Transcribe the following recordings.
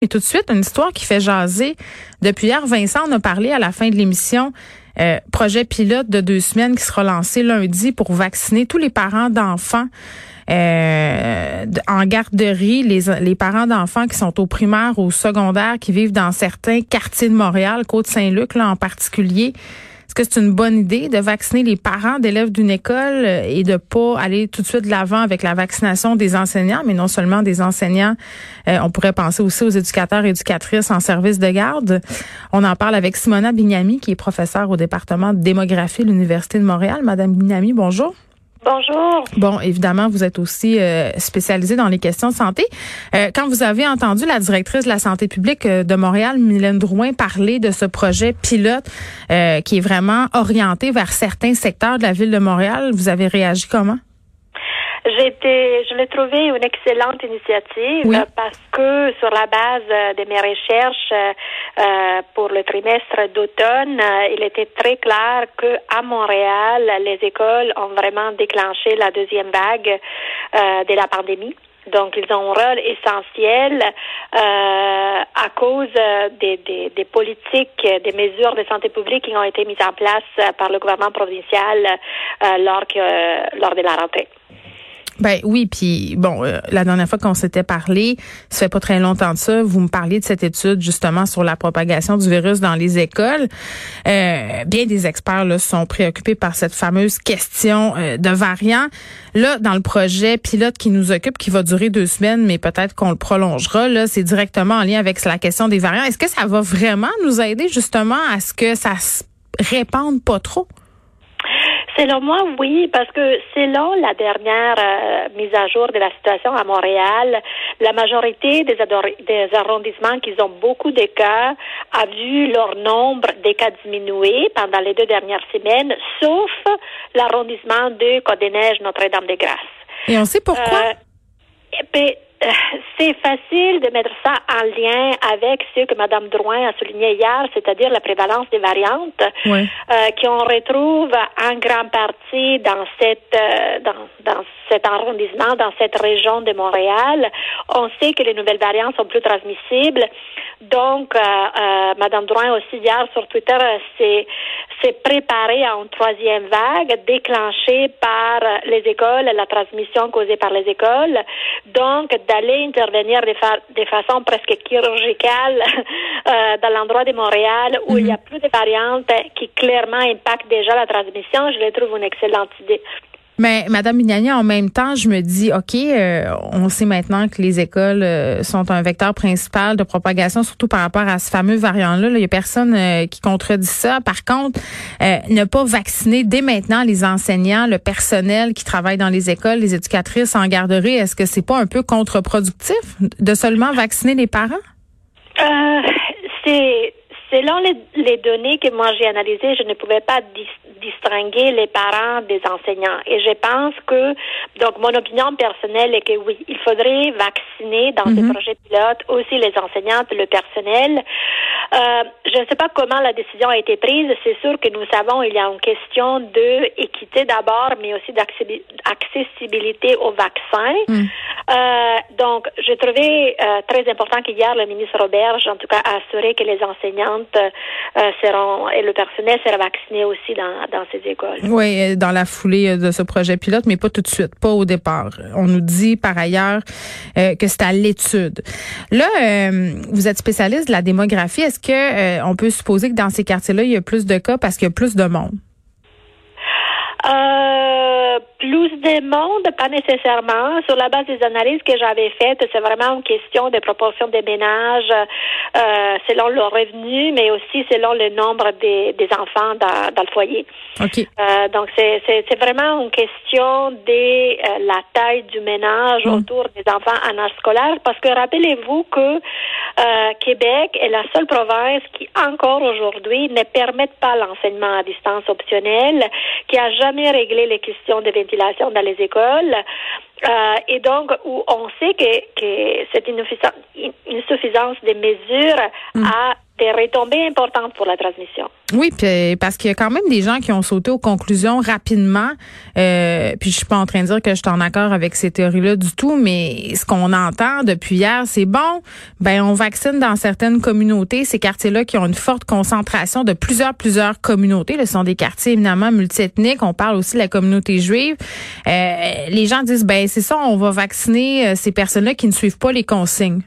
Et tout de suite, une histoire qui fait jaser. Depuis hier, Vincent en a parlé à la fin de l'émission. Euh, projet pilote de deux semaines qui sera lancé lundi pour vacciner tous les parents d'enfants euh, en garderie, les, les parents d'enfants qui sont au primaire ou au secondaire, qui vivent dans certains quartiers de Montréal, Côte-Saint-Luc là en particulier. Est-ce que c'est une bonne idée de vacciner les parents d'élèves d'une école euh, et de pas aller tout de suite de l'avant avec la vaccination des enseignants, mais non seulement des enseignants, euh, on pourrait penser aussi aux éducateurs et éducatrices en service de garde? On en parle avec Simona Bignami, qui est professeure au département de démographie de l'Université de Montréal. Madame Bignami, bonjour. Bonjour. Bon, évidemment, vous êtes aussi euh, spécialisée dans les questions de santé. Euh, quand vous avez entendu la directrice de la santé publique euh, de Montréal, Mylène Drouin, parler de ce projet pilote qui est vraiment orienté vers certains secteurs de la ville de Montréal, vous avez réagi comment? J'étais, je l'ai trouvé une excellente initiative parce que sur la base de mes recherches euh, pour le trimestre d'automne, euh, il était très clair que à Montréal, les écoles ont vraiment déclenché la deuxième vague euh, de la pandémie. Donc, ils ont un rôle essentiel euh, à cause des, des, des, politiques, des mesures de santé publique qui ont été mises en place par le gouvernement provincial euh, lors, que, lors de la rentrée. Ben oui, puis bon, euh, la dernière fois qu'on s'était parlé, ça fait pas très longtemps de ça, vous me parliez de cette étude justement sur la propagation du virus dans les écoles. Euh, bien des experts là, sont préoccupés par cette fameuse question euh, de variants. Là, dans le projet pilote qui nous occupe, qui va durer deux semaines, mais peut-être qu'on le prolongera, là, c'est directement en lien avec la question des variants. Est-ce que ça va vraiment nous aider justement à ce que ça se répande pas trop? Selon moi, oui, parce que selon la dernière euh, mise à jour de la situation à Montréal, la majorité des, des arrondissements qui ont beaucoup de cas a vu leur nombre de cas diminuer pendant les deux dernières semaines, sauf l'arrondissement de Côte-des-Neiges, Notre-Dame-des-Grâces. Et on sait pourquoi? Euh, ben, c'est facile de mettre ça en lien avec ce que Mme Drouin a souligné hier, c'est-à-dire la prévalence des variantes euh, qu'on retrouve en grande partie dans cette euh, dans, dans cet arrondissement, dans cette région de Montréal. On sait que les nouvelles variantes sont plus transmissibles. Donc, euh, euh Mme Drouin aussi hier sur Twitter s'est s'est préparée à une troisième vague déclenchée par les écoles, la transmission causée par les écoles. Donc, d'aller intervenir de, fa de, façon presque chirurgicale euh, dans l'endroit de Montréal où il y a mhm. plus de variantes qui clairement impactent déjà la transmission, je le trouve une excellente idée. Mais Madame Mignani, en même temps, je me dis, ok, euh, on sait maintenant que les écoles euh, sont un vecteur principal de propagation, surtout par rapport à ce fameux variant-là. Il y a personne euh, qui contredit ça. Par contre, ne pas vacciner dès maintenant les enseignants, le personnel qui travaille dans les écoles, les éducatrices en garderie, est-ce que c'est pas un peu contre-productif de seulement vacciner les parents? c'est selon les, les, données que moi j'ai analysées, je ne pouvais pas distinguer les parents des enseignants. Et je pense que, donc mon opinion personnelle est que oui, il faudrait vacciner dans ces mhm. projets pilotes aussi les enseignantes, le personnel. Euh, je ne sais pas comment la décision a été prise. C'est sûr que nous savons il y a une question de équité d'abord, mais aussi d'accessibilité au vaccin. Mhm. Euh, donc, j'ai trouvé euh, très important qu'hier, le ministre Roberge, en tout cas, a assuré que les enseignantes euh, seront et le personnel sera vacciné aussi dans, dans ces écoles. Oui, dans la foulée de ce projet pilote, mais pas tout de suite, pas au départ. On nous dit par ailleurs que c'est à l'étude. Là, vous êtes spécialiste de la démographie. Est-ce que on peut supposer que dans ces quartiers-là, il y a plus de cas parce qu'il y a plus de monde? Euh, plus de monde, pas nécessairement. Sur la base des analyses que j'avais faites, c'est vraiment une question de proportion des ménages euh, selon le revenu, mais aussi selon le nombre des, des enfants dans, dans, le foyer. Okay. Euh, donc, c'est vraiment une question de euh, la taille du ménage mm. autour des enfants en âge scolaire, parce que rappelez-vous que euh, Québec est la seule province qui, encore aujourd'hui, ne permet pas l'enseignement à distance optionnel, qui a jamais réglé les questions de dans les écoles. Euh, et donc, où on sait que, que cette insuffisance des mesures mm. a des retombées importantes pour la transmission. Oui, puis parce qu'il y a quand même des gens qui ont sauté aux conclusions rapidement. Euh, puis je suis pas en train de dire que je suis en accord avec ces théories-là du tout, mais ce qu'on entend depuis hier, c'est bon. Ben on vaccine dans certaines communautés, ces quartiers-là qui ont une forte concentration de plusieurs plusieurs communautés. Ce sont des quartiers éminemment multiethniques. On parle aussi de la communauté juive. Euh, les gens disent ben c'est ça, on va vacciner euh, ces personnes-là qui ne suivent pas les consignes.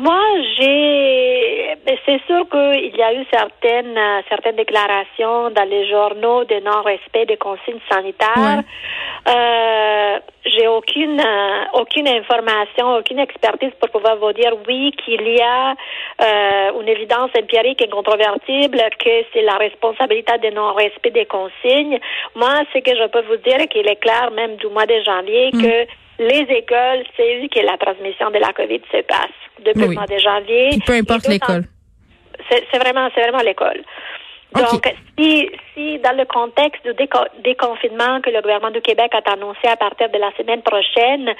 Moi, j'ai, c'est sûr qu'il y a eu certaines, euh, certaines déclarations dans les journaux de non-respect des consignes sanitaires. Euh, j'ai aucune, euh, aucune information, aucune expertise pour pouvoir vous dire oui qu'il y a euh, une évidence empirique incontrovertible que c'est la responsabilité de non-respect des consignes. Moi, ce que je peux vous dire, qu'il est clair même du mois de janvier mm. que les écoles, c'est eux que la transmission de la COVID se passe depuis le mois de janvier. peu importe l'école. C'est vraiment, c'est vraiment l'école. Donc, si, si dans le contexte du déconfinement que le gouvernement du Québec a annoncé à partir de la semaine prochaine,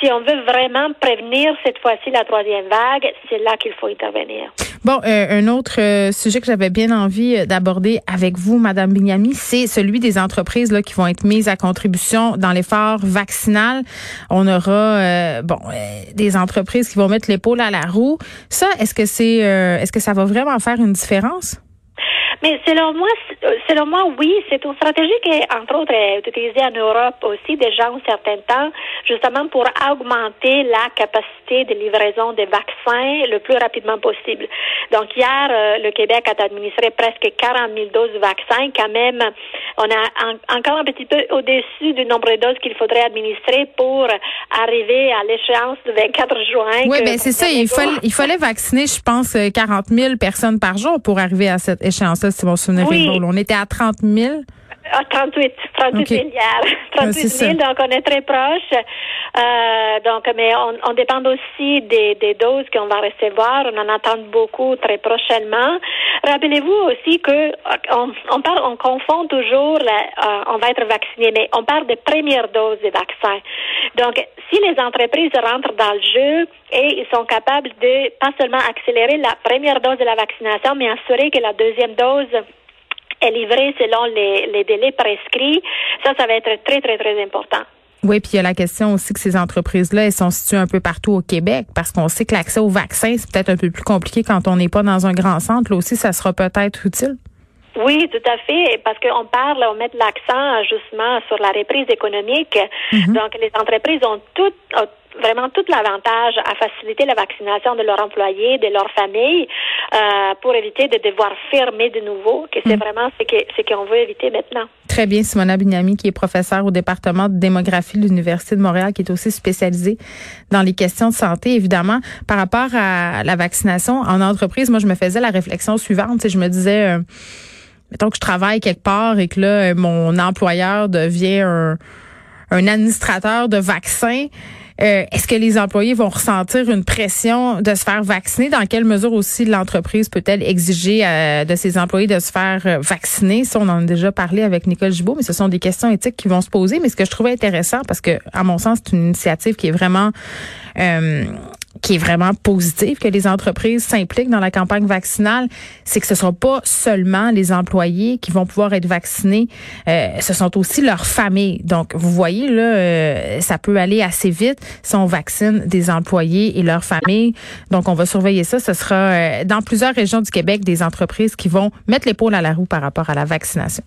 si on veut vraiment prévenir cette fois-ci la troisième vague, c'est là qu'il faut intervenir. Bon, euh, un autre euh, sujet que j'avais bien envie euh, d'aborder avec vous, Madame Bignami, c'est celui des entreprises là, qui vont être mises à contribution dans l'effort vaccinal. On aura bon des entreprises qui vont mettre l'épaule à la roue. Ça, est-ce que c'est est-ce que ça va vraiment faire une différence? Mais selon moi, selon moi, oui, c'est une stratégie qui, entre autres, est utilisée en Europe aussi déjà un certain temps, justement pour augmenter la capacité de livraison des vaccins le plus rapidement possible. Donc hier, euh, le Québec a administré presque 40 000 doses de vaccins. Quand même, on a encore un petit peu au-dessus du nombre de doses qu'il faudrait administrer pour arriver à l'échéance du 24 juin. Oui, ben c'est ça. Il fallait, il fallait vacciner, je pense, 40 000 personnes par jour pour arriver à cette échéance-là si mon souvenir oui. On était à 30 000. Ah, 38, 38 milliards. 38 000, donc on est très proche. Euh, donc, mais on, on dépend aussi des, des doses qu'on va recevoir. On en attend beaucoup très prochainement. Rappelez-vous aussi que on, on, parle, on confond toujours, euh, on va être vacciné, mais on parle de première dose de vaccin. Donc, si les entreprises rentrent dans le jeu et ils sont capables de pas seulement accélérer la première dose de la vaccination, mais assurer que la deuxième dose est livrée selon les, les délais prescrits, ça, ça va être très, très, très important. Oui, puis il y a la question aussi que ces entreprises-là, elles sont situées un peu partout au Québec parce qu'on sait que l'accès au vaccin, c'est peut-être un peu plus compliqué quand on n'est pas dans un grand centre. Là aussi, ça sera peut-être utile. Oui, tout à fait, parce qu'on parle, on met l'accent justement sur la reprise économique. Mm-hmm. Donc, les entreprises ont toutes vraiment tout l'avantage à faciliter la vaccination de leurs employés, de leurs familles, euh, pour éviter de devoir fermer de nouveau, que c'est mm. vraiment ce qu'on ce qu'on veut éviter maintenant. Très bien, Simona Bignami, qui est professeure au département de démographie de l'Université de Montréal, qui est aussi spécialisée dans les questions de santé, évidemment. Par rapport à la vaccination en entreprise, moi, je me faisais la réflexion suivante. Je me disais, euh, mettons que je travaille quelque part et que là, mon employeur devient un, un administrateur de vaccins. Euh, est-ce que les employés vont ressentir une pression de se faire vacciner? Dans quelle mesure aussi l'entreprise peut-elle exiger euh, de ses employés de se faire euh, vacciner? Ça, on en a déjà parlé avec Nicole Gibault, mais ce sont des questions éthiques qui vont se poser. Mais ce que je trouvais intéressant, parce que, à mon sens, c'est une initiative qui est vraiment qui est vraiment positif que les entreprises s'impliquent dans la campagne vaccinale, c'est que ce ne sera pas seulement les employés qui vont pouvoir être vaccinés, euh, ce sont aussi leurs familles. Donc, vous voyez, là, euh, ça peut aller assez vite si on vaccine des employés et leurs familles. Donc, on va surveiller ça. Ce sera euh, dans plusieurs régions du Québec des entreprises qui vont mettre l'épaule à la roue par rapport à la vaccination.